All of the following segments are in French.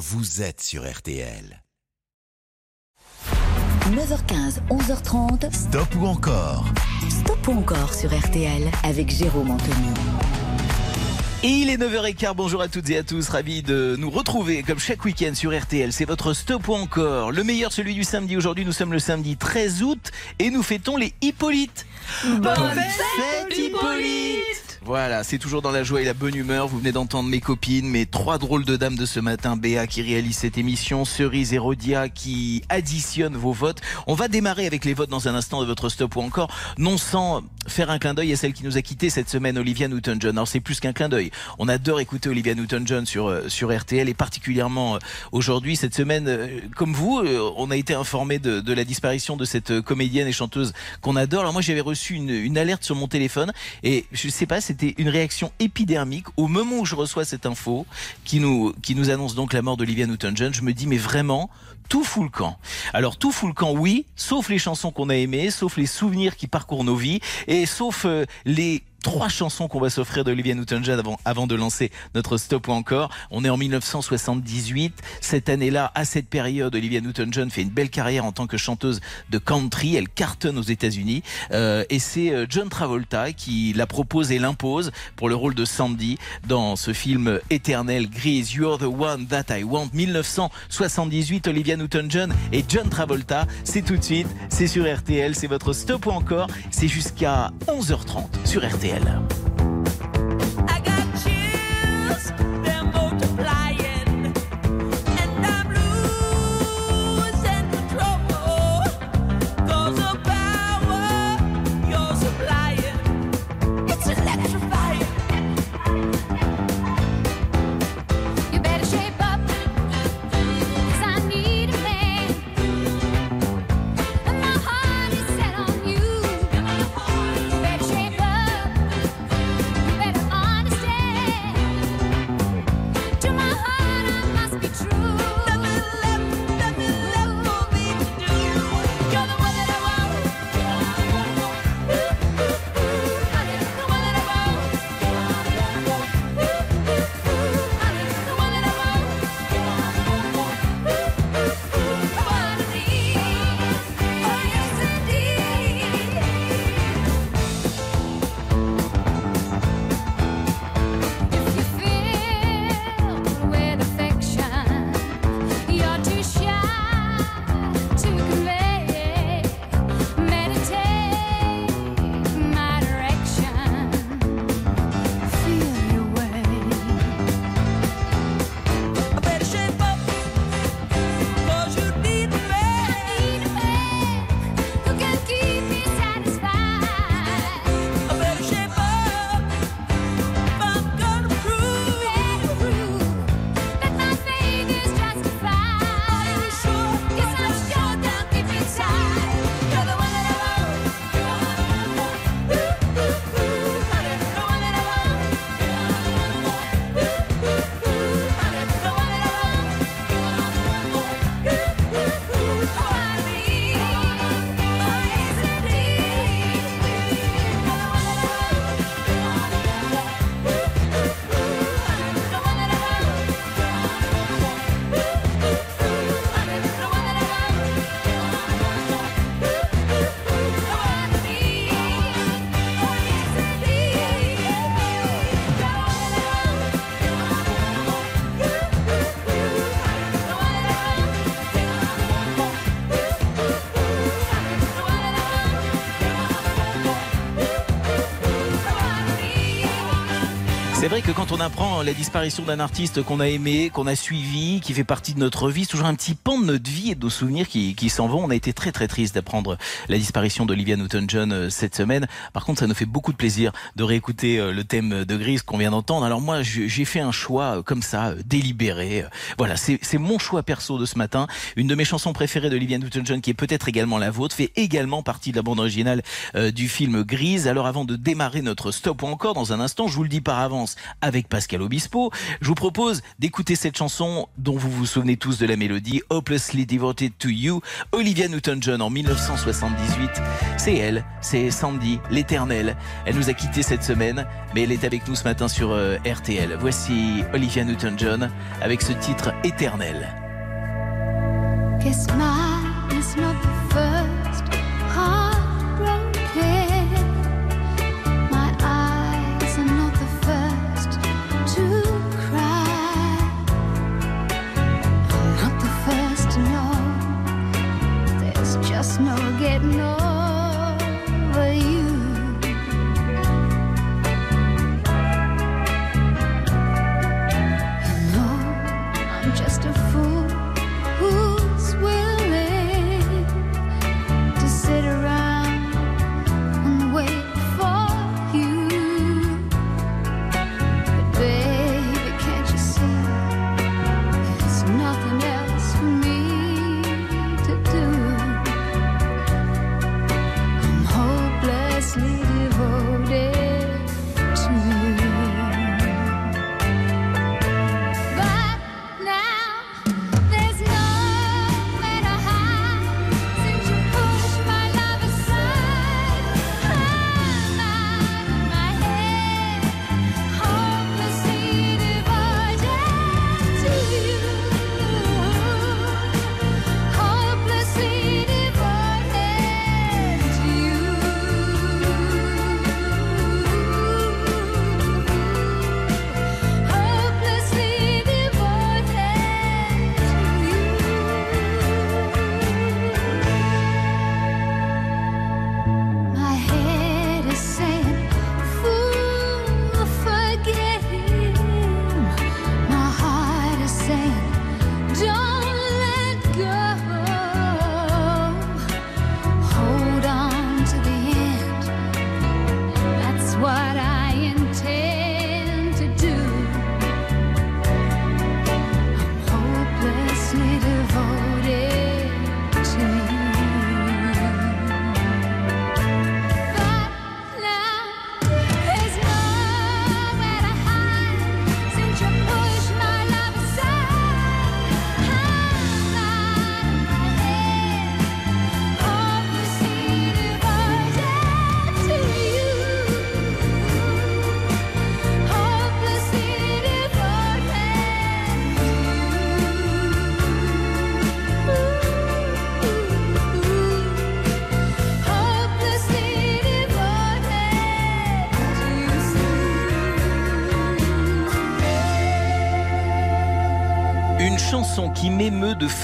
vous êtes sur RTL. 9h15, 11h30. Stop ou encore? Stop ou encore sur RTL avec Jérôme Anthony. Et il est 9h15, bonjour à toutes et à tous, ravi de nous retrouver comme chaque week-end sur RTL. C'est votre stop ou encore, le meilleur celui du samedi. Aujourd'hui nous sommes le samedi 13 août et nous fêtons les Hippolytes. Bonne fête Hippolyte voilà, c'est toujours dans la joie et la bonne humeur. Vous venez d'entendre mes copines, mes trois drôles de dames de ce matin, Béa qui réalise cette émission, Cerise et Rodia qui additionne vos votes. On va démarrer avec les votes dans un instant de votre stop ou encore, non sans faire un clin d'œil à celle qui nous a quitté cette semaine, Olivia Newton-John. Alors c'est plus qu'un clin d'œil. On adore écouter Olivia Newton-John sur, euh, sur RTL et particulièrement euh, aujourd'hui, cette semaine, euh, comme vous, on a été informé de, la disparition de cette comédienne et chanteuse qu'on adore. Alors moi j'avais reçu une, alerte sur mon téléphone et je sais pas, c'était une réaction épidermique au moment où je reçois cette info qui nous, qui nous annonce donc la mort d'Olivia Newton-John. Je me dis, mais vraiment, tout fout le camp. Alors tout fout le camp, oui, sauf les chansons qu'on a aimées, sauf les souvenirs qui parcourent nos vies, et sauf euh, les trois chansons qu'on va s'offrir d'Olivia Newton-John avant, avant de lancer notre stop ou encore. On est en 1978. Cette année-là, à cette période, Olivia Newton-John fait une belle carrière en tant que chanteuse de country. Elle cartonne aux États-Unis. Euh, et c'est euh, John Travolta qui la propose et l'impose pour le rôle de Sandy dans ce film éternel Grease, You're the One That I Want. 1978, Olivia Newton-John et John Travolta. C'est tout de suite, c'est sur RTL, c'est votre stop ou encore. C'est jusqu'à 11h30 sur RTL. Quand on apprend la disparition d'un artiste qu'on a aimé, qu'on a suivi, qui fait partie de notre vie, c'est toujours un petit pan de notre vie et de nos souvenirs qui, qui s'en vont. On a été très très triste d'apprendre la disparition d'Olivia Newton-John euh, cette semaine. Par contre, ça nous fait beaucoup de plaisir de réécouter euh, le thème de Grise qu'on vient d'entendre. Alors moi, j'ai fait un choix euh, comme ça, délibéré. Voilà, c'est mon choix perso de ce matin. Une de mes chansons préférées d'Olivia Newton-John, qui est peut-être également la vôtre, fait également partie de la bande originale du film Grise. Alors avant de démarrer notre stop ou encore dans un instant, je vous le dis par avance, avec Pascal Obispo. Je vous propose d'écouter cette chanson dont vous vous souvenez tous de la mélodie, Hopelessly Devoted to You, Olivia Newton-John en 1978. C'est elle, c'est Sandy, l'éternelle. Elle nous a quittés cette semaine, mais elle est avec nous ce matin sur euh, RTL. Voici Olivia Newton-John avec ce titre éternel. No getting over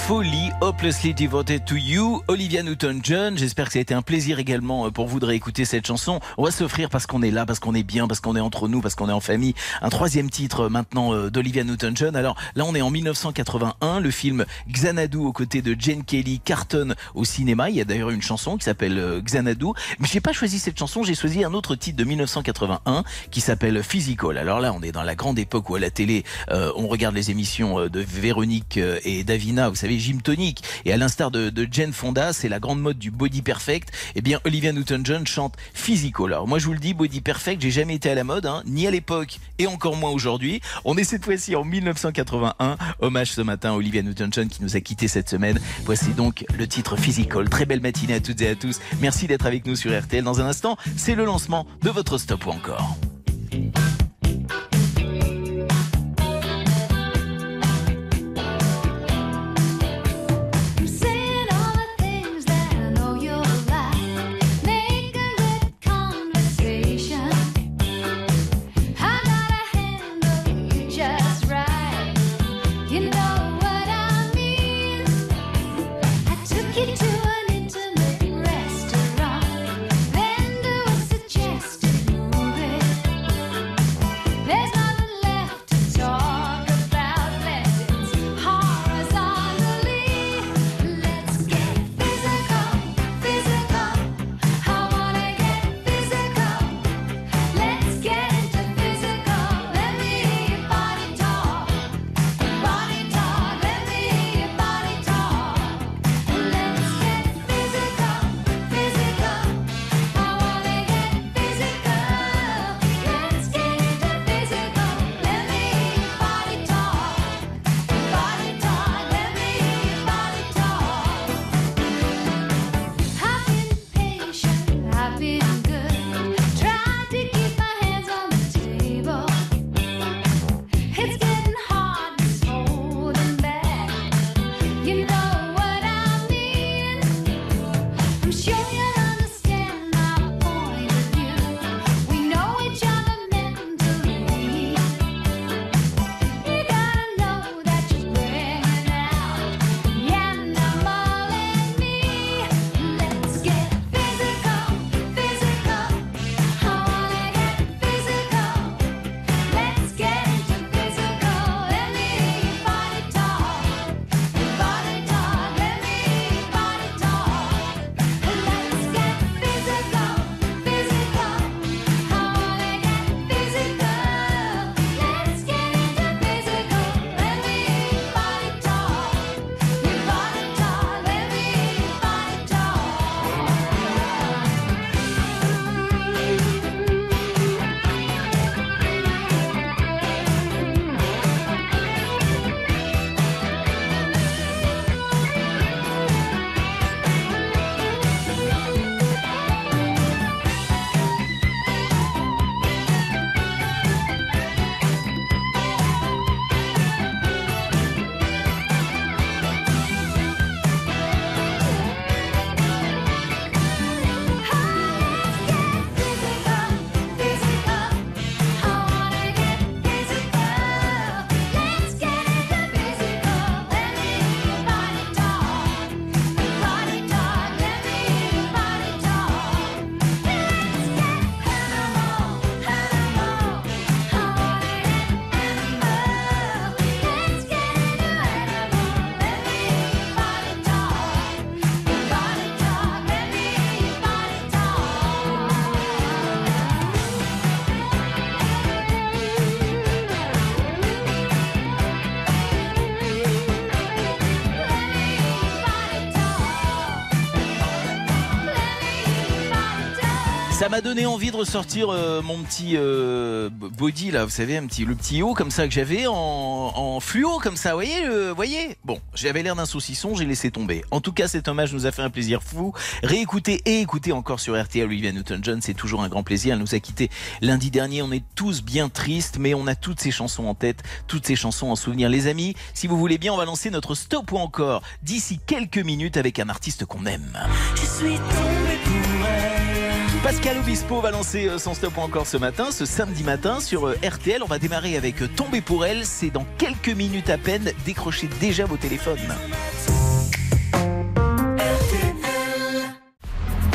folie, Hopelessly Devoted to You, Olivia Newton-John. J'espère que ça a été un plaisir également euh, pour vous de réécouter cette chanson. On va s'offrir parce qu'on est là, parce qu'on est bien, parce qu'on est entre nous, parce qu'on est en famille. Un troisième titre euh, maintenant euh, d'Olivia Newton-John. Alors là, on est en 1981. Le film Xanadu aux côtés de Jane Kelly cartonne au cinéma. Il y a d'ailleurs une chanson qui s'appelle Xanadu. Mais j'ai pas choisi cette chanson, j'ai choisi un autre titre de 1981 qui s'appelle Physical. Alors là, on est dans la grande époque où à la télé, on regarde les émissions de Véronique et Davina, vous savez, Gym Tonic. Et à l'instar de, de Jane Fonda, c'est la grande mode du body perfect. Eh bien, Olivia Newton-John chante Physical. Alors moi, je vous le dis, body perfect, j'ai jamais été à la mode, hein, ni à l'époque et encore moins aujourd'hui. On est cette fois-ci en 1981. Hommage ce matin à Olivia Newton-John qui nous a quittés cette semaine. Voici donc le titre Physical. Très belle matinée à toutes et à tous. Merci d'être avec nous sur RTL. Dans un instant, c'est le lancement de votre stop ou encore. Ça m'a donné envie de ressortir euh, mon petit euh, body là, vous savez, un petit, le petit haut comme ça que j'avais en, fluo comme ça, vous voyez, voyez? Bon, j'avais l'air d'un saucisson, j'ai laissé tomber. En tout cas, cet hommage nous a fait un plaisir fou. Réécouter et écouter encore sur RTL Olivia Newton-John, c'est toujours un grand plaisir. Elle nous a quittés lundi dernier, on est tous bien tristes, mais on a toutes ces chansons en tête, toutes ces chansons en souvenir. Les amis, si vous voulez bien, on va lancer notre stop ou encore d'ici quelques minutes avec un artiste qu'on aime. Je suis tombée pour elle. Pascal Obispo va lancer euh, son stop ou encore ce matin, ce samedi matin sur euh, RTL. On va démarrer avec euh, Tomber pour elle. C'est dans quelques minutes à peine. Décrochez déjà vos téléphones.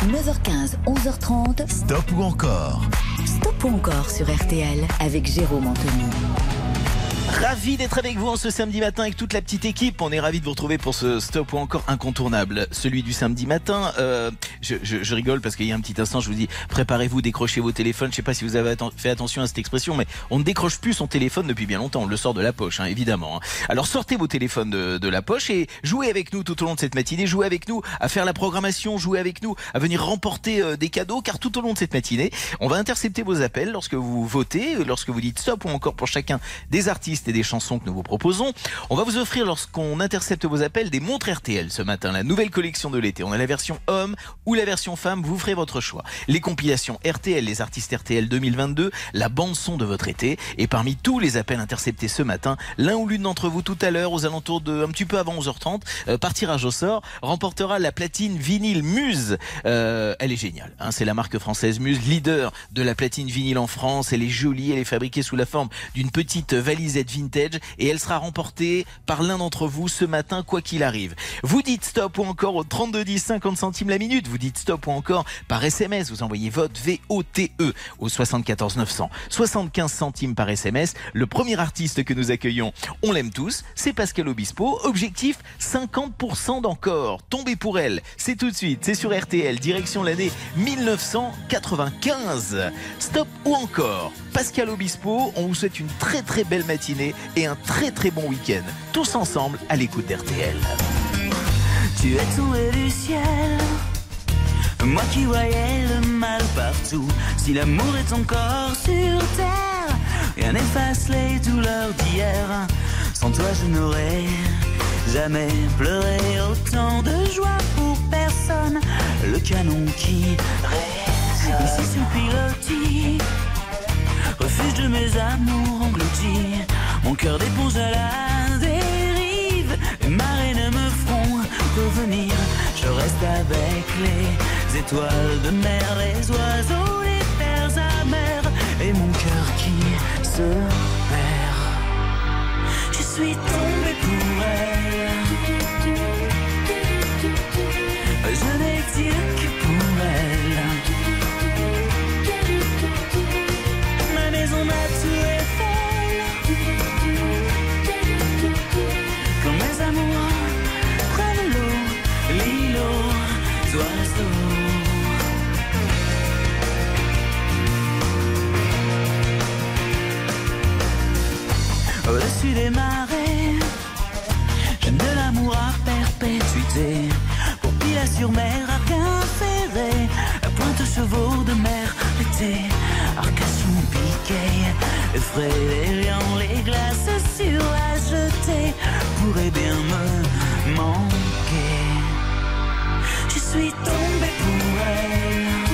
9h15, 11h30. Stop ou encore? Stop ou encore sur RTL avec Jérôme Anthony. Ravi d'être avec vous en ce samedi matin avec toute la petite équipe. On est ravi de vous retrouver pour ce stop ou encore incontournable, celui du samedi matin. Euh, je, je- je rigole parce qu'il y a un petit instant, je vous dis, préparez-vous, décrochez vos téléphones. Je sais pas si vous avez fait attention à cette expression, mais on ne décroche plus son téléphone depuis bien longtemps. On le sort de la poche, hein, évidemment. hein. Alors sortez vos téléphones de, de la poche et jouez avec nous tout au long de cette matinée. Jouez avec nous à faire la programmation, jouez avec nous à venir remporter euh, des cadeaux, car tout au long de cette matinée, on va intercepter vos appels lorsque vous votez, lorsque vous dites stop ou encore pour chacun des artistes et des chansons que nous vous proposons. On va vous offrir, lorsqu'on intercepte vos appels, des montres RTL ce matin, la nouvelle collection de l'été. On a la version homme ou la version femme, vous ferez votre choix. Les compilations RTL, les artistes RTL 2022, la bande son de votre été. Et parmi tous les appels interceptés ce matin, l'un ou l'une d'entre vous tout à l'heure, aux alentours de un petit peu avant 11h30, euh, par au sort, remportera la platine vinyle Muse. Euh, elle est géniale. Hein, c'est la marque française Muse, leader de la platine vinyle en France. Elle est jolie, elle est fabriquée sous la forme d'une petite valisette vintage et elle sera remportée par l'un d'entre vous ce matin, quoi qu'il arrive. Vous dites stop ou encore au 32 10 50 centimes la minute. Vous dites stop ou encore par SMS. Vous envoyez vote V-O-T-E au 74 900. 75 centimes par SMS. Le premier artiste que nous accueillons, on l'aime tous, c'est Pascal Obispo. Objectif 50% d'encore. Tombez pour elle. C'est tout de suite. C'est sur RTL. Direction l'année 1995. Stop ou encore Pascal Obispo. On vous souhaite une très très belle matinée et un très très bon week-end. Tous ensemble à l'écoute d'RTL. Tu es tombé du ciel. Moi qui voyais le mal partout. Si l'amour est encore sur terre, rien n'efface les douleurs d'hier. Sans toi, je n'aurais jamais pleuré autant de joie pour personne. Le canon qui résonne. Ici sous pilotis, refuge de mes amours engloutis. Mon cœur d'éponge à la dérive. Les marées ne me feront revenir. Je reste avec les étoiles de mer, les oiseaux, les terres amères. Et mon cœur qui se perd. Je suis tombé pour elle. Je n'existe que Pour Pilat sur mer, Arquin ferré, pointe aux chevaux de mer, l'été, Arcachon piqué, effraie les les glaces sur à jeter, pourrait bien me manquer. Je suis tombé pour elle.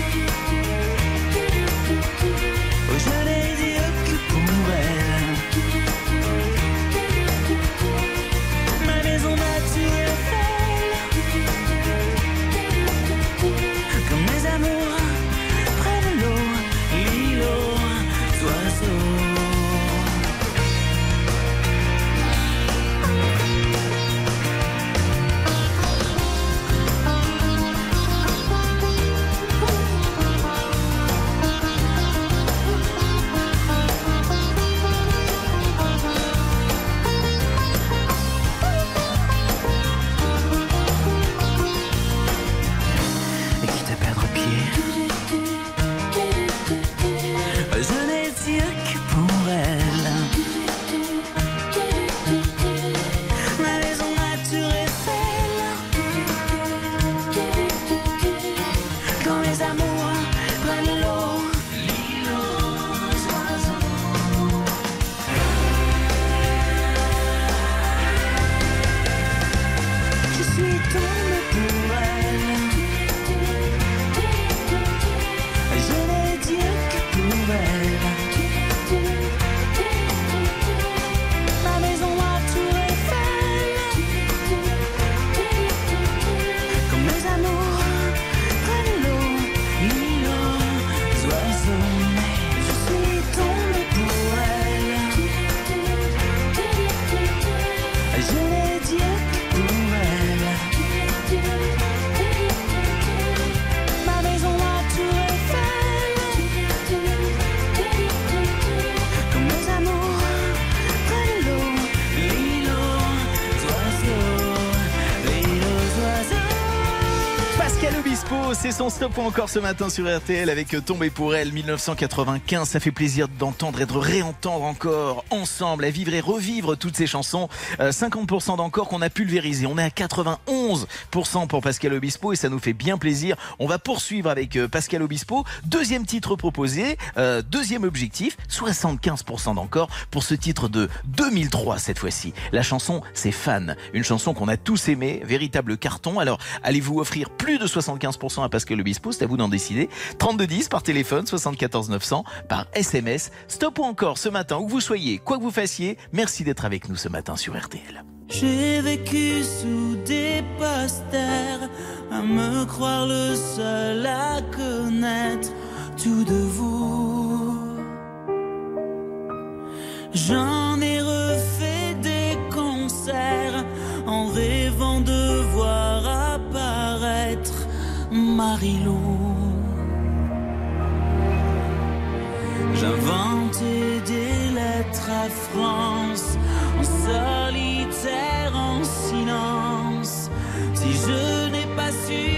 Son stop ou encore ce matin sur RTL avec Tombé pour elle 1995. Ça fait plaisir d'entendre et de réentendre encore ensemble, à vivre et revivre toutes ces chansons. Euh, 50% d'encore qu'on a pulvérisé. On est à 91% pour Pascal Obispo et ça nous fait bien plaisir. On va poursuivre avec euh, Pascal Obispo. Deuxième titre proposé, euh, deuxième objectif, 75% d'encore pour ce titre de 2003 cette fois-ci. La chanson, c'est Fan. Une chanson qu'on a tous aimée, véritable carton. Alors, allez-vous offrir plus de 75% à Pascal Obispo C'est à vous d'en décider. 3210 par téléphone, 74 900 par SMS. Stop ou encore ce matin, où vous soyez, quoi que vous fassiez, merci d'être avec nous ce matin sur RTL. J'ai vécu sous des posters, à me croire le seul à connaître tout de vous. J'en ai refait des concerts en rêvant de apparaître Marilou. J'inventais des lettres à France en solitaire, en silence. Si je n'ai pas su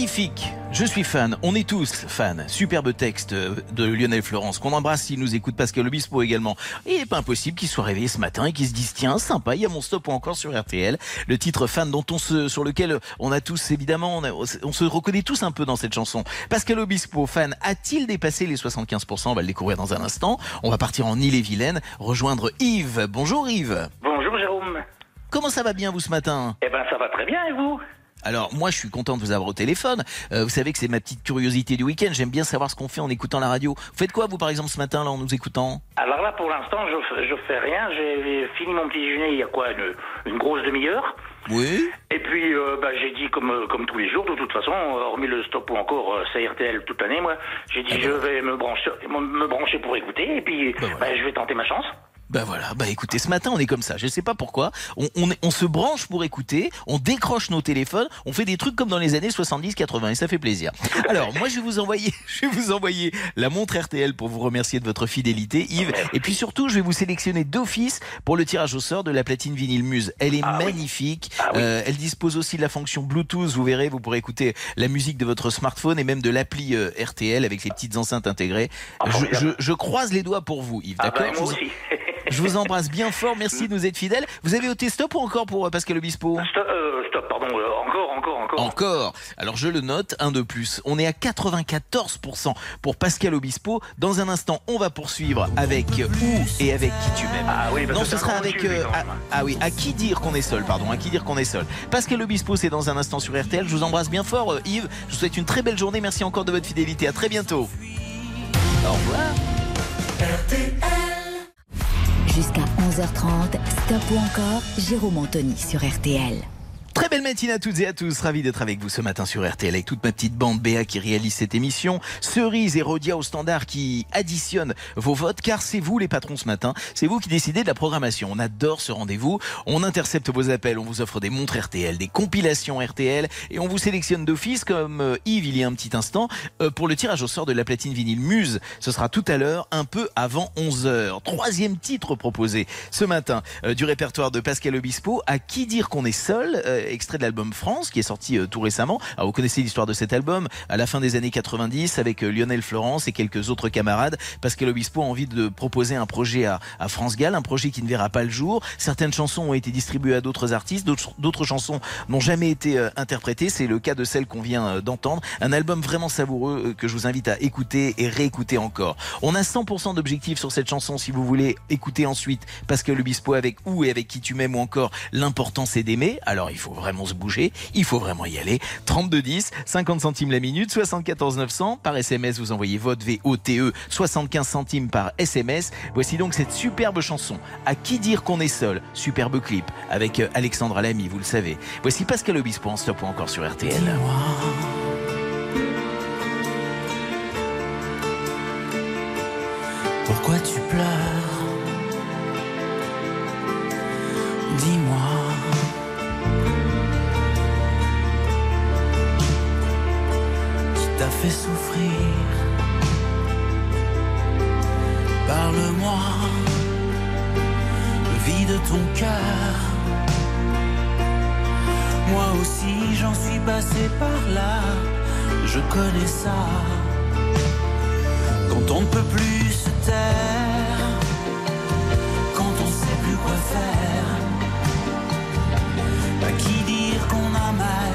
Magnifique Je suis fan, on est tous fans. Superbe texte euh, de Lionel Florence, qu'on embrasse s'il nous écoute, Pascal Obispo également. Et il n'est pas impossible qu'il soit réveillé ce matin et qu'il se dise tiens, sympa, il y a mon stop ou encore sur RTL. Le titre fan dont on se, sur lequel on a tous, évidemment, on, a- on se reconnaît tous un peu dans cette chanson. Pascal Obispo, fan, a-t-il dépassé les 75% On va le découvrir dans un instant. On va partir en Ille-et-Vilaine, rejoindre Yves. Bonjour Yves. Bonjour Jérôme. Comment ça va bien vous ce matin? Eh ben ça va très bien et vous? Alors moi je suis content de vous avoir au téléphone. Euh, vous savez que c'est ma petite curiosité du week-end. J'aime bien savoir ce qu'on fait en écoutant la radio. Vous faites quoi vous par exemple ce matin là en nous écoutant Alors là pour l'instant je, je fais rien. J'ai fini mon petit déjeuner il y a quoi une, une grosse demi-heure. Oui. Et puis euh, bah, j'ai dit comme euh, comme tous les jours de toute façon, hormis le stop ou encore euh, c'est RTL toute l'année moi, j'ai dit Ah je bah. vais me brancher me, brancher pour écouter et puis voilà. bah, je vais tenter ma chance. Bah voilà, bah écoutez, ce matin on est comme ça, je sais pas pourquoi, on, on, on se branche pour écouter, on décroche nos téléphones, on fait des trucs comme dans les années 70-80 et ça fait plaisir. Alors moi je vais vous envoyer, je vais vous envoyer la montre RTL pour vous remercier de votre fidélité Yves, et puis surtout je vais vous sélectionner d'office pour le tirage au sort de la platine vinyle Muse. Elle est Ah oui. magnifique, Ah oui. Euh, elle dispose aussi de la fonction Bluetooth, vous verrez, vous pourrez écouter la musique de votre smartphone et même de l'appli euh, RTL avec les petites enceintes intégrées. Ah, Je, je- je croise les doigts pour vous Yves, Ah d'accord? bah, Je vous- embrasse bien fort, merci de nous être fidèles. Vous avez ôté stop ou encore pour euh, Pascal Obispo stop, euh, stop, pardon, euh, encore, encore, encore. Encore. Alors je le note, un de plus. On est à 94% pour Pascal Obispo. Dans un instant, on va poursuivre avec où et avec qui tu m'aimes. Ah oui, parce Non, que ce sera avec. euh, ah, ah oui, à qui dire qu'on est seul, pardon, à qui dire qu'on est seul. Pascal Obispo, c'est dans un instant sur RTL. Je vous embrasse bien fort, euh, Yves. Je vous souhaite une très belle journée. Merci encore de votre fidélité. À très bientôt. Au revoir. Jusqu'à 11h30, Stop ou encore, Jérôme Anthony sur RTL. Très belle matinée à toutes et à tous. Ravi d'être avec vous ce matin sur RTL avec toute ma petite bande Béa qui réalise cette émission. Cerise et Rodia au standard qui additionnent vos votes car c'est vous les patrons ce matin. C'est vous qui décidez de la programmation. On adore ce rendez-vous. On intercepte vos appels. On vous offre des montres RTL, des compilations RTL et on vous sélectionne d'office comme euh, Yves il y a un petit instant euh, pour le tirage au sort de la platine vinyle Muse. Ce sera tout à l'heure, un peu avant 11h. Troisième titre proposé ce matin euh, du répertoire de Pascal Obispo. À qui dire qu'on est seul Extrait de l'album France qui est sorti euh, tout récemment. Vous connaissez l'histoire de cet album. À la fin des années 90, avec euh, Lionel Florence et quelques autres camarades, Pascal Obispo a envie de proposer un projet à, France Gall, un projet qui ne verra pas le jour. Certaines chansons ont été distribuées à d'autres artistes, d'autres chansons n'ont jamais été euh, interprétées. C'est le cas de celle qu'on vient d'entendre. Un album vraiment savoureux que je vous invite à écouter et réécouter encore. On a 100% d'objectifs sur cette chanson si vous voulez écouter ensuite Pascal Obispo avec où et avec qui tu m'aimes ou encore l'important c'est d'aimer. Alors il faut vraiment se bouger, il faut vraiment y aller. 32 10, 50 centimes la minute, 74 900 par SMS vous envoyez vote VOTE 75 centimes par SMS. Voici donc cette superbe chanson. À qui dire qu'on est seul? Superbe clip avec euh, Alexandre Lamy, vous le savez. Voici Pascal Obispo en stop encore sur RTL. Pourquoi tu pleures? Dis-moi. Parle-moi. Vide ton cœur. Moi aussi j'en suis passé par là. Je connais ça quand on ne peut plus se taire, quand on sait plus quoi faire. À qui dire qu'on a mal,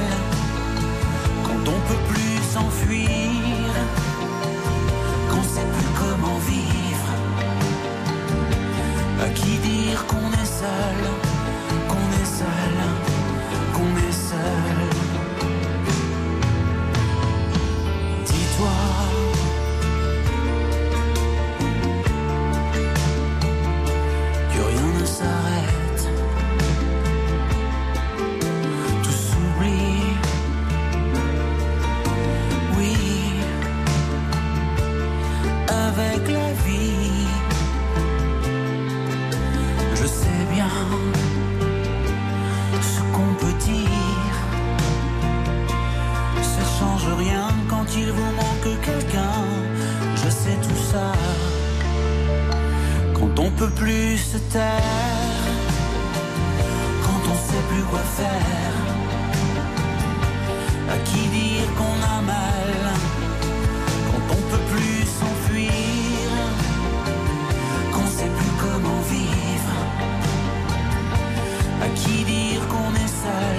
quand on peut plus s'enfuir, vivre. À qui dire qu'on est seul, qu'on est seul, peut plus se taire quand on sait plus quoi faire. À qui dire qu'on a mal quand on peut plus s'enfuir, qu'on sait plus comment vivre? À qui dire qu'on est seul?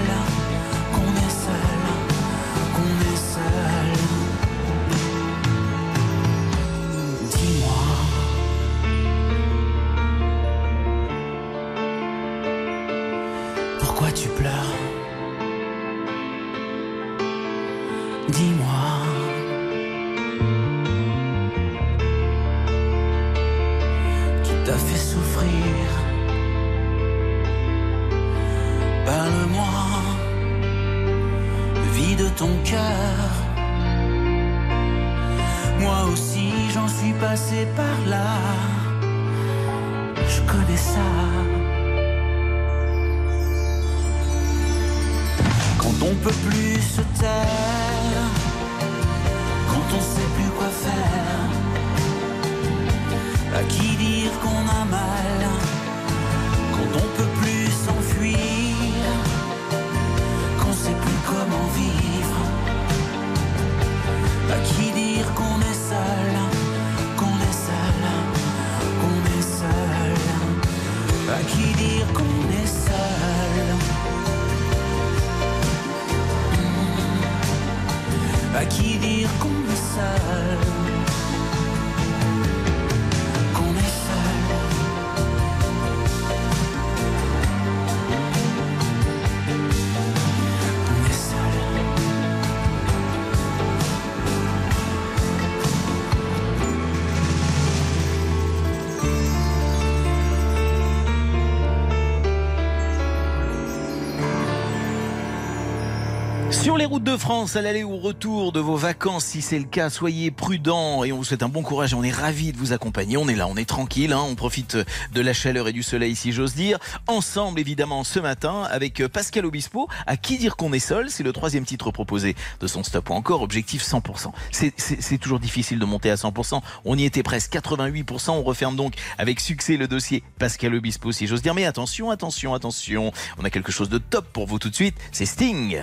Sur les routes de France, à l'aller ou au retour de vos vacances, si c'est le cas, soyez prudents et on vous souhaite un bon courage. On est ravis de vous accompagner. On est là, on est tranquille, hein, on profite de la chaleur et du soleil, si j'ose dire. Ensemble, évidemment, ce matin, avec Pascal Obispo. À qui dire qu'on est seul? C'est le troisième titre proposé de son stop ou encore objectif 100%. C'est- toujours difficile de monter à 100%. On y était presque 88%. On referme donc avec succès le dossier Pascal Obispo, si j'ose dire. Mais attention, attention, attention. On a quelque chose de top pour vous tout de suite. C'est Sting.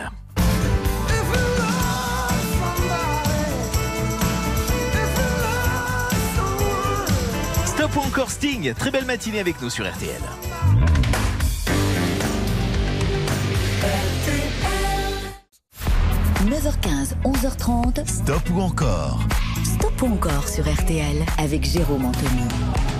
Stop ou encore Sting. Très belle matinée avec nous sur RTL. 9h15, 11h30, Stop ou encore? Stop ou encore sur RTL avec Jérôme Anthony.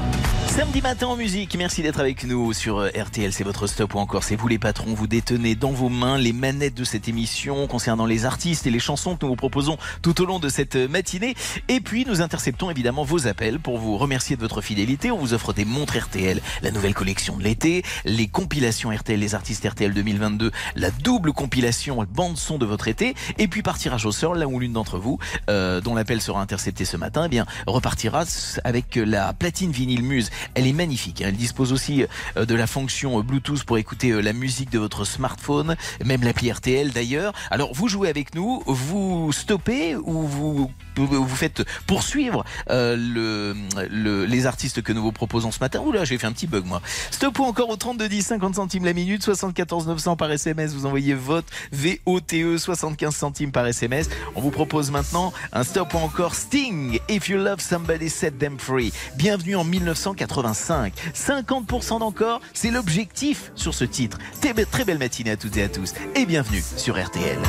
Samedi matin en musique, merci d'être avec nous sur euh, RTL, c'est votre stop ou encore c'est vous les patrons, vous détenez dans vos mains les manettes de cette émission concernant les artistes et les chansons que nous vous proposons tout au long de cette euh, matinée. Et puis nous interceptons évidemment vos appels pour vous remercier de votre fidélité. On vous offre des montres RTL, la nouvelle collection de l'été, les compilations RTL, les artistes RTL 2022, la double compilation bande son de votre été, et puis par tirage au sort, là où l'une d'entre vous, euh, dont l'appel sera intercepté ce matin, eh bien repartira avec la platine vinyle Muse. Elle est magnifique. hein. Elle dispose aussi euh, de la fonction euh, Bluetooth pour écouter euh, la musique de votre smartphone, même l'appli RTL d'ailleurs. Alors vous jouez avec nous, vous stoppez ou vous vous faites poursuivre le, le- les artistes que nous vous proposons ce matin? Oula, j'ai fait un petit bug moi. Stop ou encore au 32 10 50 centimes la minute, 74 900 par SMS. Vous envoyez vote VOTE 75 centimes par SMS. On vous propose maintenant un stop ou encore Sting. If you love somebody, set them free. Bienvenue en 1985. 50% d'encore, c'est l'objectif sur ce titre. Très belle matinée à toutes et à tous et bienvenue sur RTL.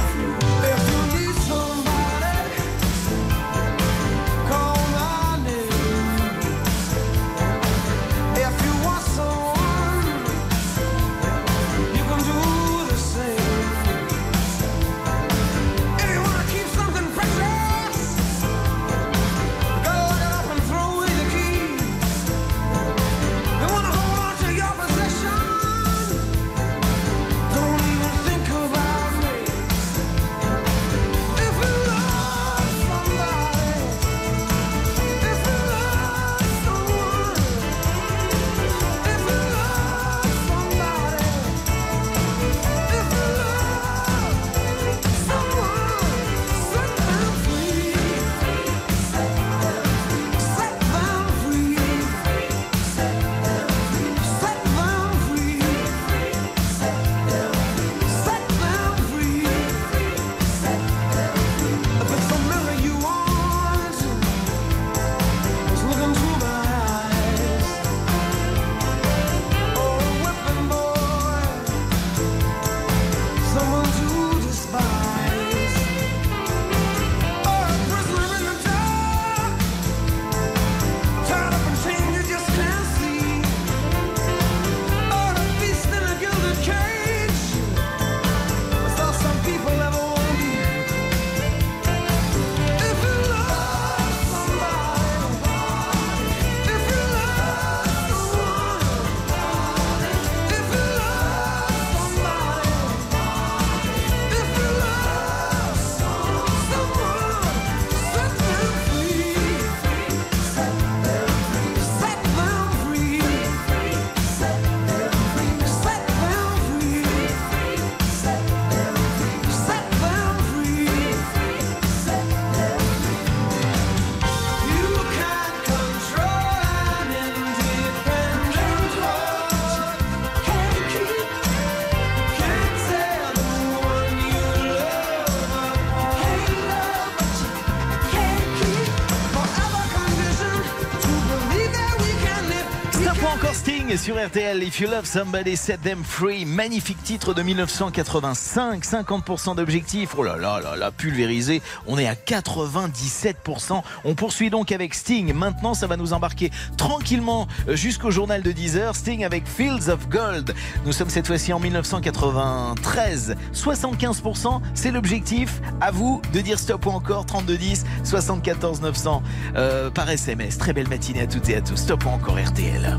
Sur RTL. If you love somebody, set them free. Magnifique titre de 1985. 50% d'objectifs. Oh là là là là, pulvérisé. On est à 97%. On poursuit donc avec Sting. Maintenant, ça va nous embarquer tranquillement jusqu'au journal de 10h. Sting avec Fields of Gold. Nous sommes cette fois-ci en 1993. 75%, c'est l'objectif. À vous de dire stop ou encore. 3210 74 900 euh, par SMS. Très belle matinée à toutes et à tous. Stop ou encore RTL.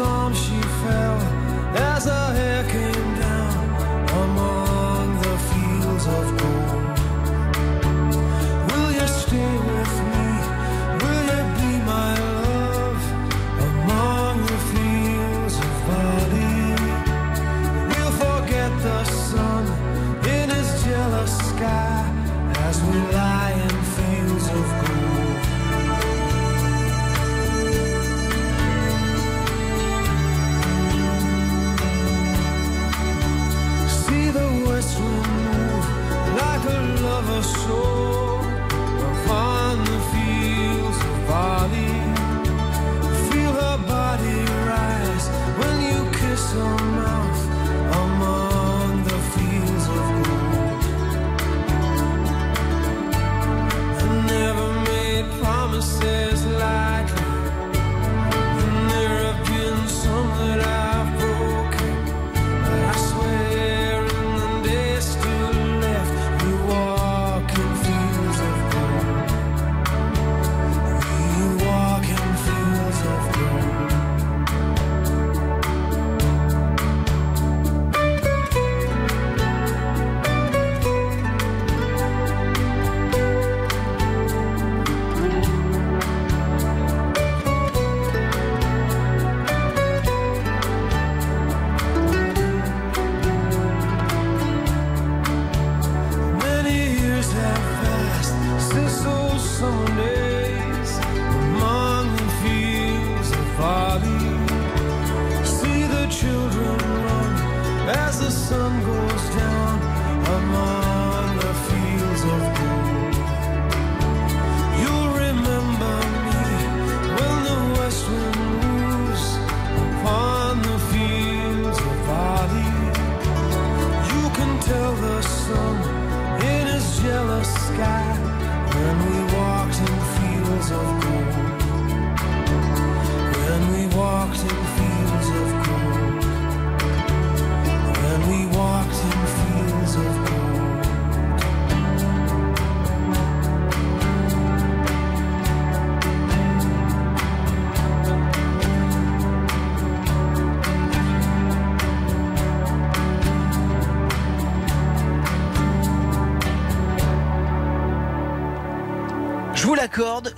arms she fell as her hair came down among the fields of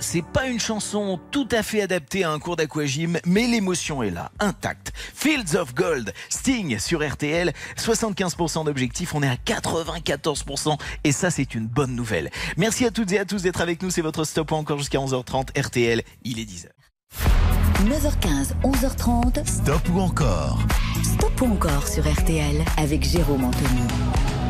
c'est pas une chanson tout à fait adaptée à un cours d'aquagym, mais l'émotion est là, intacte. Fields of Gold, Sting sur RTL, 75% d'objectifs, on est à 94% et ça c'est une bonne nouvelle. Merci à toutes et à tous d'être avec nous, c'est votre stop encore jusqu'à 11h30 RTL, il est 10h. 9h15, 11h30. Stop ou encore? Stop ou encore sur RTL avec Jérôme Anthony.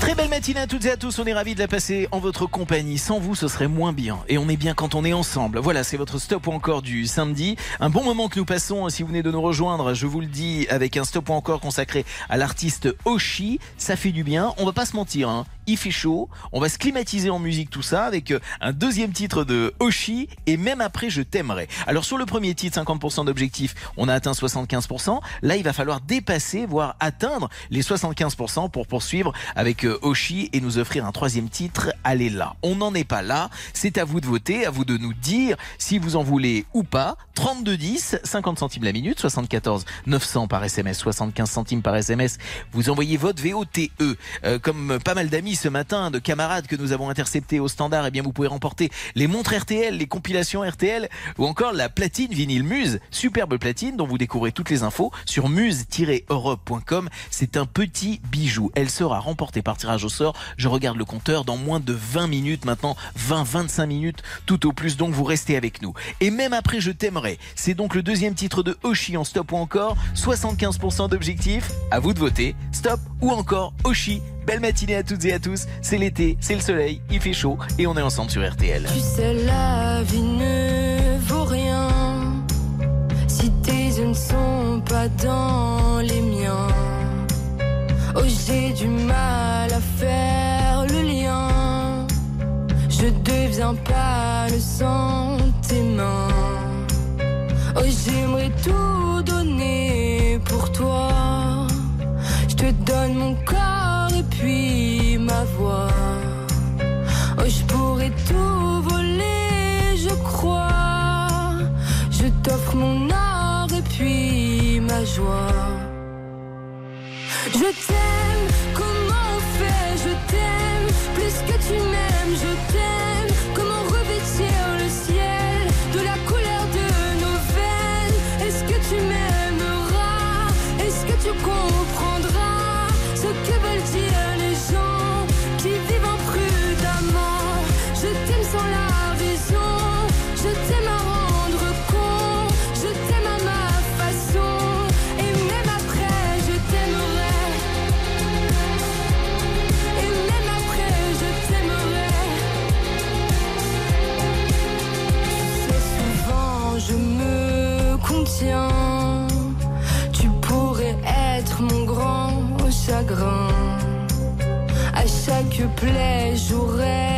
Très belle matinée à toutes et à tous, on est ravis de la passer en votre compagnie. Sans vous, ce serait moins bien. Et on est bien quand on est ensemble. Voilà, c'est votre stop ou encore du samedi. Un bon moment que nous passons, si vous venez de nous rejoindre, je vous le dis, avec un stop ou encore consacré à l'artiste Oshi. Ça fait du bien, on va pas se mentir, hein. il fait chaud, on va se climatiser en musique tout ça, avec euh, un deuxième titre de Oshi, et même après je t'aimerai. Alors sur le premier titre, 50% d'objectif, on a atteint 75%. Là, il va falloir dépasser, voire atteindre les 75% pour poursuivre avec euh, Oshi et nous offrir un troisième titre, allez là. On n'en est pas là. C'est à vous de voter, à vous de nous dire si vous en voulez ou pas. 32 10, 50 centimes la minute, 74 900 par SMS, 75 centimes par SMS. Vous envoyez votre VOTE. Euh, comme pas mal d'amis ce matin, de camarades que nous avons interceptés au standard, eh bien vous pouvez remporter les montres RTL, les compilations RTL ou encore la platine vinyle Muse, superbe platine dont vous découvrez toutes les infos sur muse-europe.com. C'est un petit bijou. Elle sera remportée par tirage au sort. Je regarde le compteur dans moins de 20 minutes maintenant, 20-25 minutes tout au plus. Donc vous restez avec nous. Et même après, je t'aimerais. C'est donc le deuxième titre de Oshi en stop ou encore 75% d'objectifs. À vous de voter. Stop ou encore Oshi. Belle matinée à toutes et à tous. C'est l'été, c'est le soleil, il fait chaud et on est ensemble sur RTL. Tu sais, la vie ne vaut rien si tes yeux ne sont pas dans. Oh, j'ai du mal à faire le lien. Je deviens pas le sang tes mains. Oh, j'aimerais tout donner pour toi. Je te donne mon corps et puis ma voix. Oh, je pourrais tout voler, je crois. Je t'offre mon art et puis ma joie. Je t'aime, chaque plaie, j'aurai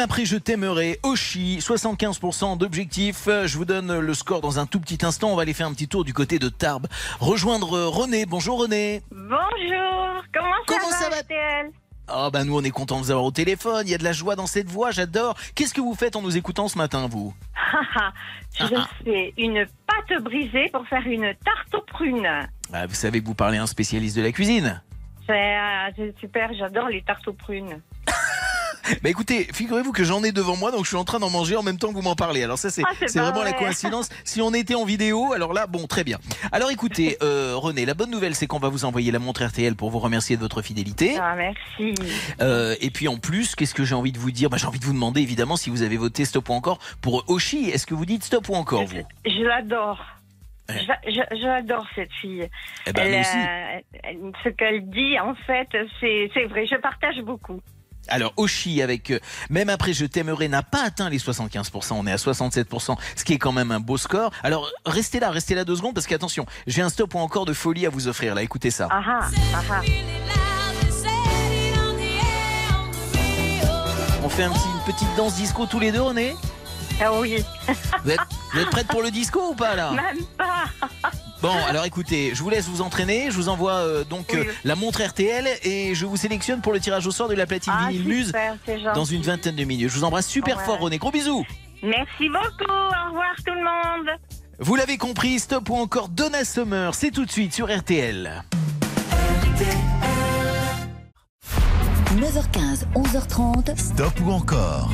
même après je t'aimerai, Oshi, 75% d'objectifs. Euh, Je vous donne le score dans un tout petit instant. On va aller faire un petit tour du côté de Tarbes. Rejoindre René. Bonjour René. Bonjour, comment ça Comment va, ça va RTL Ah bah nous on est content de vous avoir au téléphone. Il y a de la joie dans cette voix, j'adore. Qu'est-ce que vous faites en nous écoutant ce matin vous? Haha, Je fais une pâte brisée pour faire une tarte aux prunes. Ah, Vous savez que vous parlez à un spécialiste de la cuisine? C'est euh, c'est super, j'adore les tartes aux prunes. Bah écoutez, figurez-vous que j'en ai devant moi, donc je suis en train d'en manger en même temps que vous m'en parlez. Alors ça c'est Ah, vraiment la coïncidence. Si on était en vidéo, alors là, bon, très bien. Alors écoutez, euh, René, la bonne nouvelle c'est qu'on va vous envoyer la montre RTL pour vous remercier de votre fidélité. Ah, merci. Euh, et puis en plus, qu'est-ce que j'ai envie de vous dire? Bah, J'ai envie de vous demander évidemment si vous avez voté stop ou encore pour Oshi. Est-ce que vous dites stop ou encore vous? Je l'adore. Je- J'adore cette fille. Eh ben, Elle, euh, ce qu'elle dit, en fait, c'est vrai. Je partage beaucoup. Alors, Oshi, avec euh, Même après Je t'aimerai, n'a pas atteint les 75%. On est à 67%, ce qui est quand même un beau score. Alors, restez là, restez là deux secondes, parce qu'attention, j'ai un stop ou encore de folie à vous offrir. Là, écoutez ça. Ah ah, ah. On fait un petit, une petite danse disco tous les deux, on est? Ah oui, vous êtes, vous êtes prête pour le disco ou pas, là? Même pas. Bon, alors écoutez, je vous laisse vous entraîner. Je vous envoie euh, donc Oui. euh, la montre RTL et je vous sélectionne pour le tirage au sort de la platine Ah, vinyle Muse dans une vingtaine de minutes. Je vous embrasse super Ouais. fort, René. Gros bisous. Merci beaucoup. Au revoir tout le monde. Vous l'avez compris, stop ou encore Donna Summer, c'est tout de suite sur RTL. 9h15, 11h30. Stop ou encore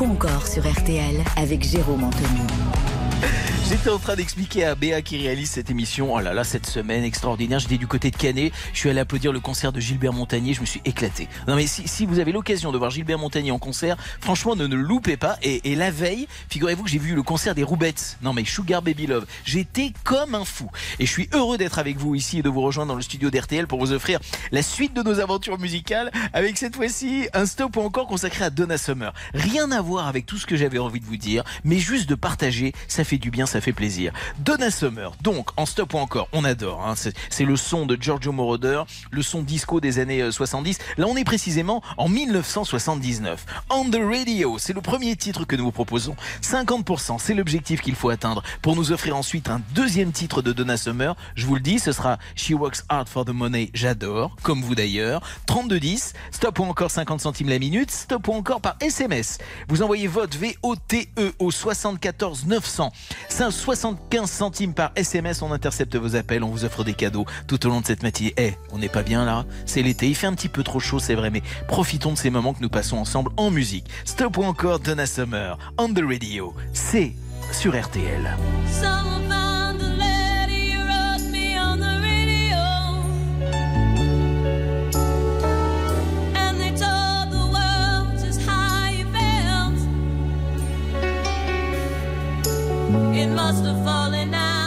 Ou encore sur RTL avec Jérôme Anthony. J'étais en train d'expliquer à Béa qui réalise cette émission. Oh là là, cette semaine extraordinaire. J'étais du côté de Canet. Je suis allé applaudir le concert de Gilbert Montagnier. Je me suis éclaté. Non mais si, si vous avez l'occasion de voir Gilbert Montagnier en concert, franchement, ne, le loupez pas. Et, et la veille, figurez-vous que j'ai vu le concert des Roubettes. Non mais Sugar Baby Love. J'étais comme un fou. Et je suis heureux d'être avec vous ici et de vous rejoindre dans le studio d'RTL pour vous offrir la suite de nos aventures musicales avec cette fois-ci un stop encore consacré à Donna Summer. Rien à voir avec tout ce que j'avais envie de vous dire, mais juste de partager, ça fait du bien, fait plaisir. Donna Summer, donc en stop ou encore, on adore. hein, c'est le son de Giorgio Moroder, le son disco des années euh, 70. Là, on est précisément en 1979. On the Radio, c'est le premier titre que nous vous proposons. 50%, c'est l'objectif qu'il faut atteindre pour nous offrir ensuite un deuxième titre de Donna Summer. Je vous le dis, ce sera She Works Hard for the Money, j'adore, comme vous d'ailleurs. 3210, stop ou encore 50 centimes la minute, stop ou encore par SMS. Vous envoyez VOTE E au 74 900. 75 centimes par SMS, on intercepte vos appels, on vous offre des cadeaux tout au long de cette matinée. Eh, on n'est pas bien là C'est l'été, il fait un petit peu trop chaud, c'est vrai, mais profitons de ces moments que nous passons ensemble en musique. Stop ou encore Donna Summer, on the radio, c'est sur RTL. It must have fallen out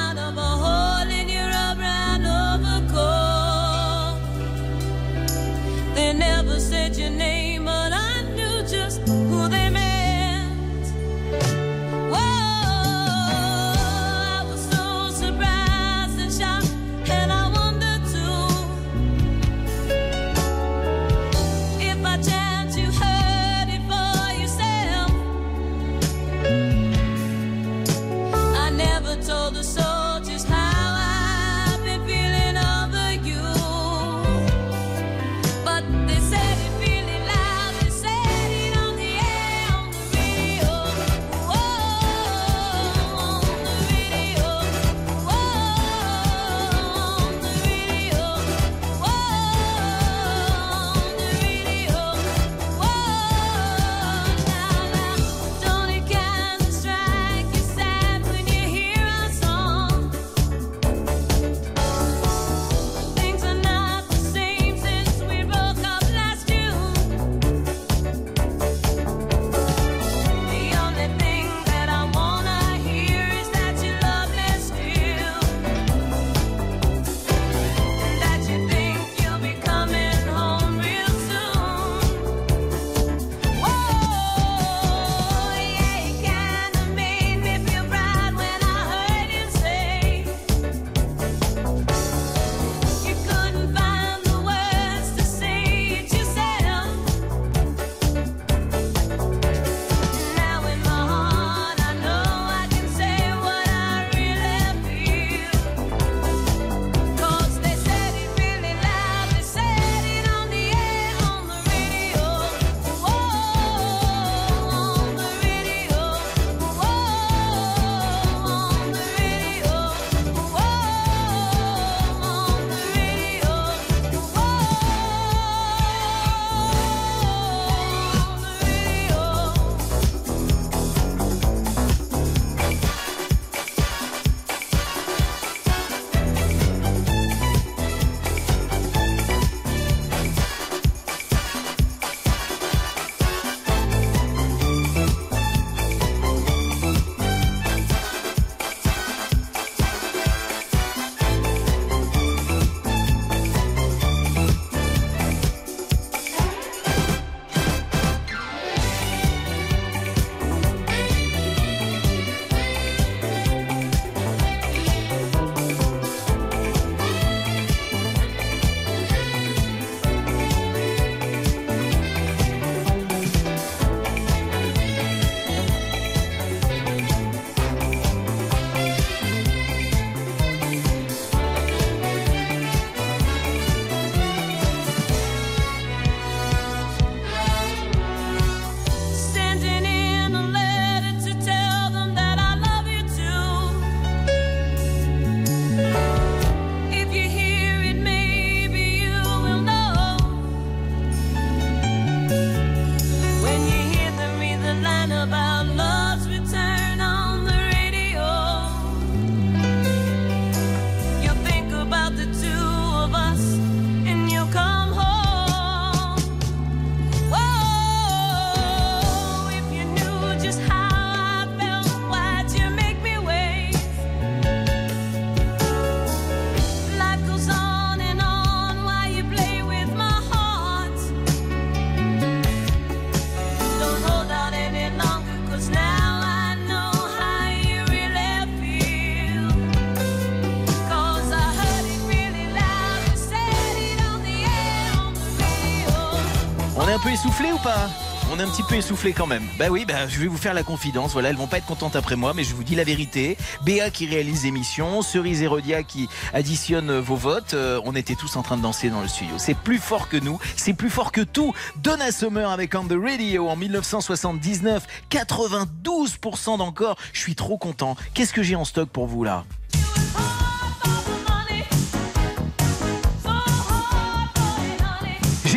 pas on est un petit peu essoufflé quand même. Bah oui, bah, je vais vous faire la confidence. Voilà, elles vont pas être contentes après moi, mais je vous dis la vérité. Béa qui réalise l'émission, Cerise et Rodia qui additionne vos votes. Euh, on était tous en train de danser dans le studio. C'est plus fort que nous, c'est plus fort que tout. Donna Summer avec On the Radio en 1979, 92% d'encore. Je suis trop content. Qu'est-ce que j'ai en stock pour vous là?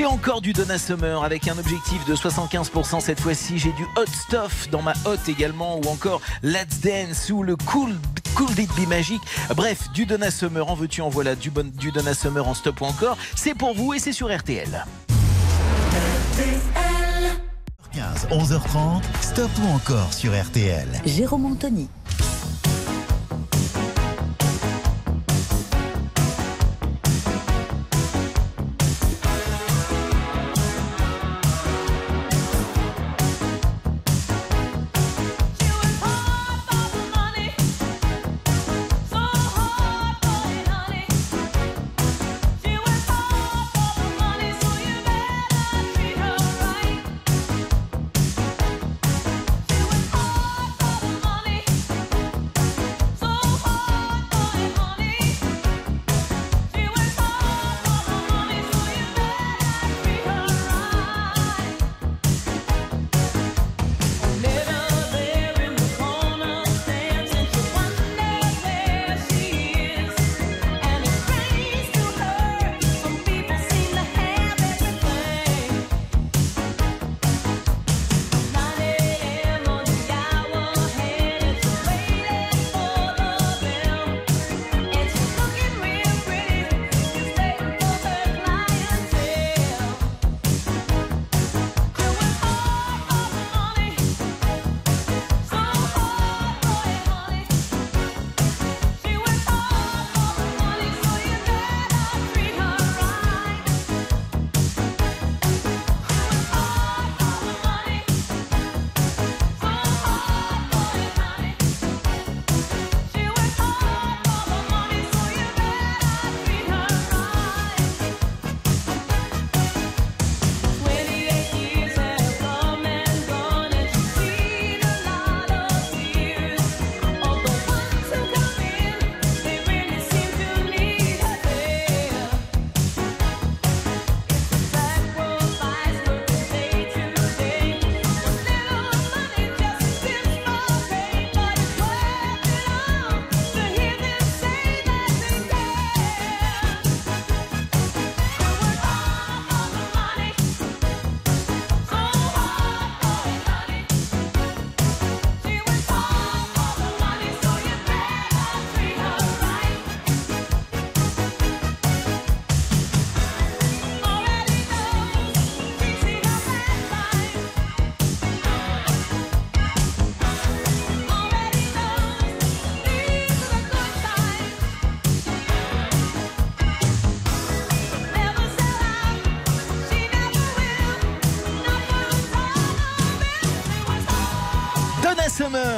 J'ai encore du Donna Summer avec un objectif de 75% cette fois-ci. J'ai du Hot Stuff dans ma Hot également ou encore Let's Dance ou le Cool Cool Beat Be Magic. Bref, du Donna Summer en veux-tu en voilà, du, bon, du Donna Summer en stop ou encore. C'est pour vous et c'est sur RTL. 15, 11h30, stop ou encore sur RTL. Jérôme Anthony.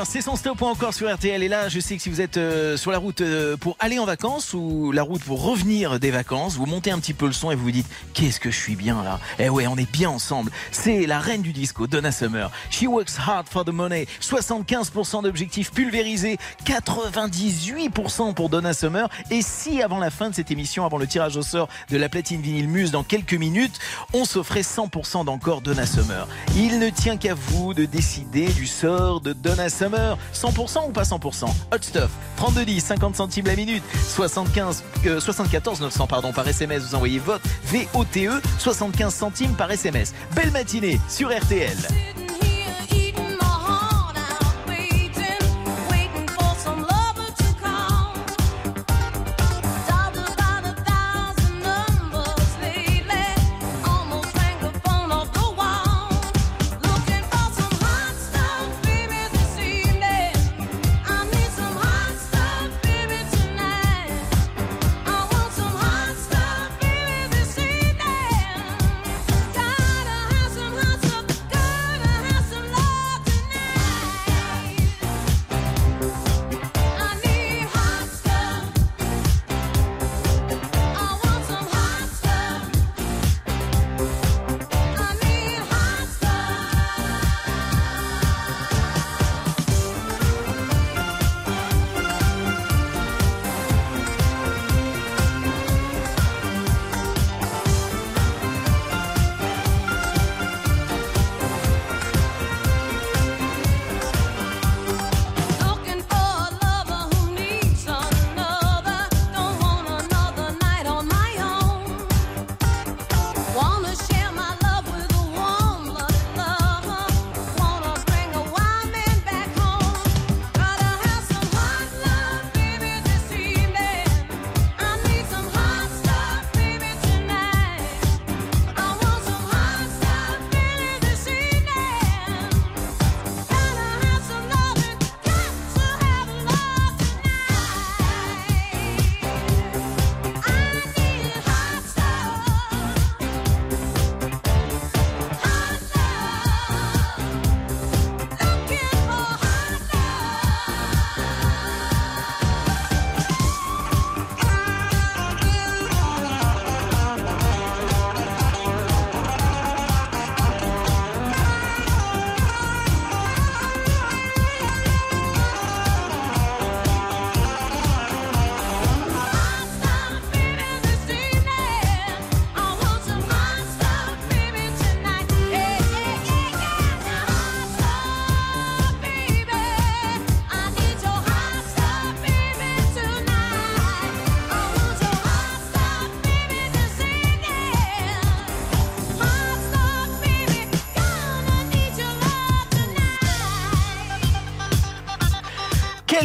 C'est son stop encore sur RTL. Et là, je sais que si vous êtes euh, sur la route euh, pour aller en vacances ou la route pour revenir des vacances, vous montez un petit peu le son et vous vous dites qu'est-ce que je suis bien là. Eh ouais, on est bien ensemble. C'est la reine du disco, Donna Summer. She works hard for the money. 75% d'objectifs pulvérisés, 98% pour Donna Summer. Et si avant la fin de cette émission, avant le tirage au sort de la platine vinyle Muse dans quelques minutes, on s'offrait 100% d'encore Donna Summer. Il ne tient qu'à vous de décider du sort de Donna Summer. 100% ou pas 100% Hot Stuff, 3210, 50 centimes la minute, 75, euh, 74 900 pardon, par SMS. Vous envoyez vote VOTE, 75 centimes par SMS. Belle matinée sur RTL.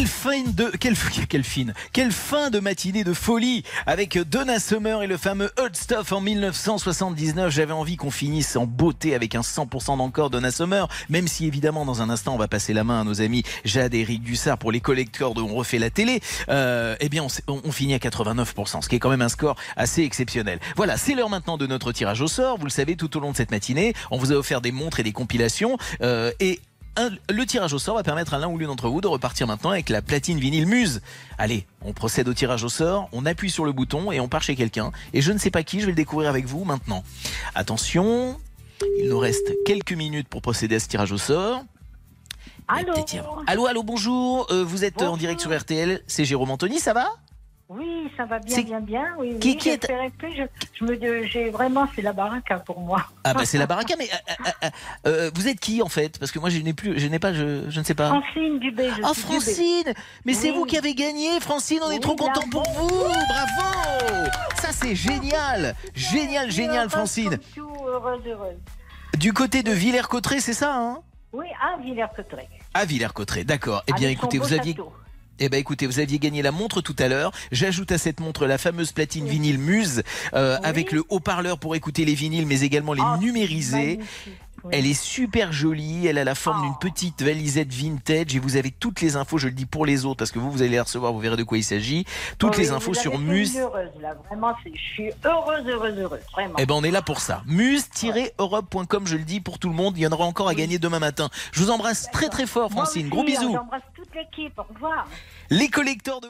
Fin de quelle, quelle fine, quelle fin de matinée de folie avec Donna Summer et le fameux Hot Stuff en 1979. J'avais envie qu'on finisse en beauté avec un 100% d'encore Donna Summer, même si évidemment dans un instant on va passer la main à nos amis Jade et Eric Dussard pour les collecteurs de On refait la télé. Euh, eh bien on, on- on finit à 89%, ce qui est quand même un score assez exceptionnel. Voilà, c'est l'heure maintenant de notre tirage au sort. Vous le savez, tout au long de cette matinée, on vous a offert des montres et des compilations euh, et un- le tirage au sort va permettre à l'un ou l'une d'entre vous de repartir maintenant avec la platine vinyle Muse. Allez, on procède au tirage au sort, on appuie sur le bouton et on part chez quelqu'un. Et je ne sais pas qui, je vais le découvrir avec vous maintenant. Attention, il nous reste quelques minutes pour procéder à ce tirage au sort. Allô Allô, allô, bonjour. Euh, vous êtes en direct sur RTL. C'est Jérôme Anthony, ça va? Oui, ça va bien, bien, bien. Oui, Qui- oui, qui est- que je, je me, j'ai vraiment, c'est la hein, pour moi. Ah bah c'est la baraka, mais euh, euh, euh, vous êtes qui en fait? Parce que moi je n'ai plus, je n'ai pas, je, je ne sais pas. Francine Dubé. Je Oh Dubé. Francine Mais c'est vous qui avez gagné Francine, on est trop content pour vous Bravo Ça c'est génial Génial, génial Francine tout, heureuse, heureuse. Du côté de Villers-Cotterêts, c'est ça hein? Oui, à Villers-Cotterêts. À Villers-Cotterêts, d'accord. Eh bien Avec son écoutez, vous aviez... château. Eh ben écoutez, vous aviez gagné la montre tout à l'heure. J'ajoute à cette montre la fameuse platine vinyle Muse euh, Oui. avec le haut-parleur pour écouter les vinyles, mais également les Oh, numériser. Oui. Elle est super jolie, elle a la forme Oh. d'une petite valisette vintage et vous avez toutes les infos, je le dis pour les autres parce que vous, vous allez les recevoir, vous verrez de quoi il s'agit. Toutes Oh les infos sur Muse. heureuse, là. Vraiment, je suis heureuse, heureuse, heureuse. Vraiment. Eh ben on est là pour ça. Muse-europe.com, je le dis pour tout le monde. Il y en aura encore à gagner demain matin. Je vous embrasse très très fort, Francine. Gros bisous. J'embrasse toute l'équipe. Au revoir. Les collecteurs de